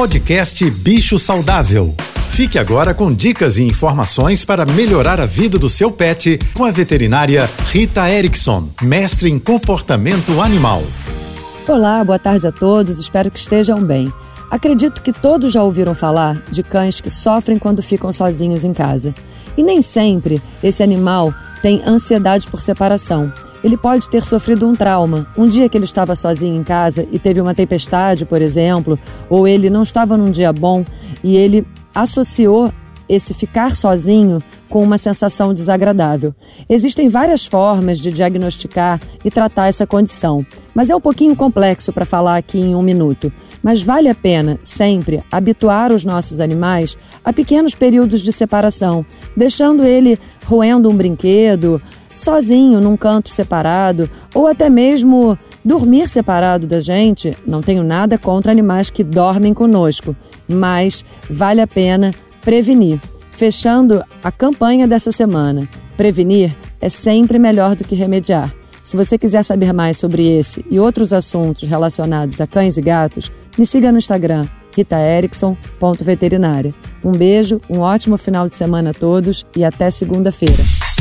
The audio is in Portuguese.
Podcast Bicho Saudável. Fique agora com dicas e informações para melhorar a vida do seu pet com a veterinária Rita Erickson, mestre em comportamento animal. Olá, boa tarde a todos, espero que estejam bem. Acredito que todos já ouviram falar de cães que sofrem quando ficam sozinhos em casa. E nem sempre esse animal tem ansiedade por separação. Ele pode ter sofrido um trauma. Um dia que ele estava sozinho em casa e teve uma tempestade, por exemplo, ou ele não estava num dia bom e ele associou esse ficar sozinho com uma sensação desagradável. Existem várias formas de diagnosticar e tratar essa condição, mas é um pouquinho complexo para falar aqui em um minuto. Mas vale a pena sempre habituar os nossos animais a pequenos períodos de separação, deixando ele roendo um brinquedo, sozinho num canto separado ou até mesmo dormir separado da gente. Não tenho nada contra animais que dormem conosco, mas vale a pena prevenir. Fechando a campanha dessa semana, prevenir é sempre melhor do que remediar. Se você quiser saber mais sobre esse e outros assuntos relacionados a cães e gatos, me siga no Instagram, ritaerickson.veterinária. Um beijo, um ótimo final de semana a todos e até segunda-feira.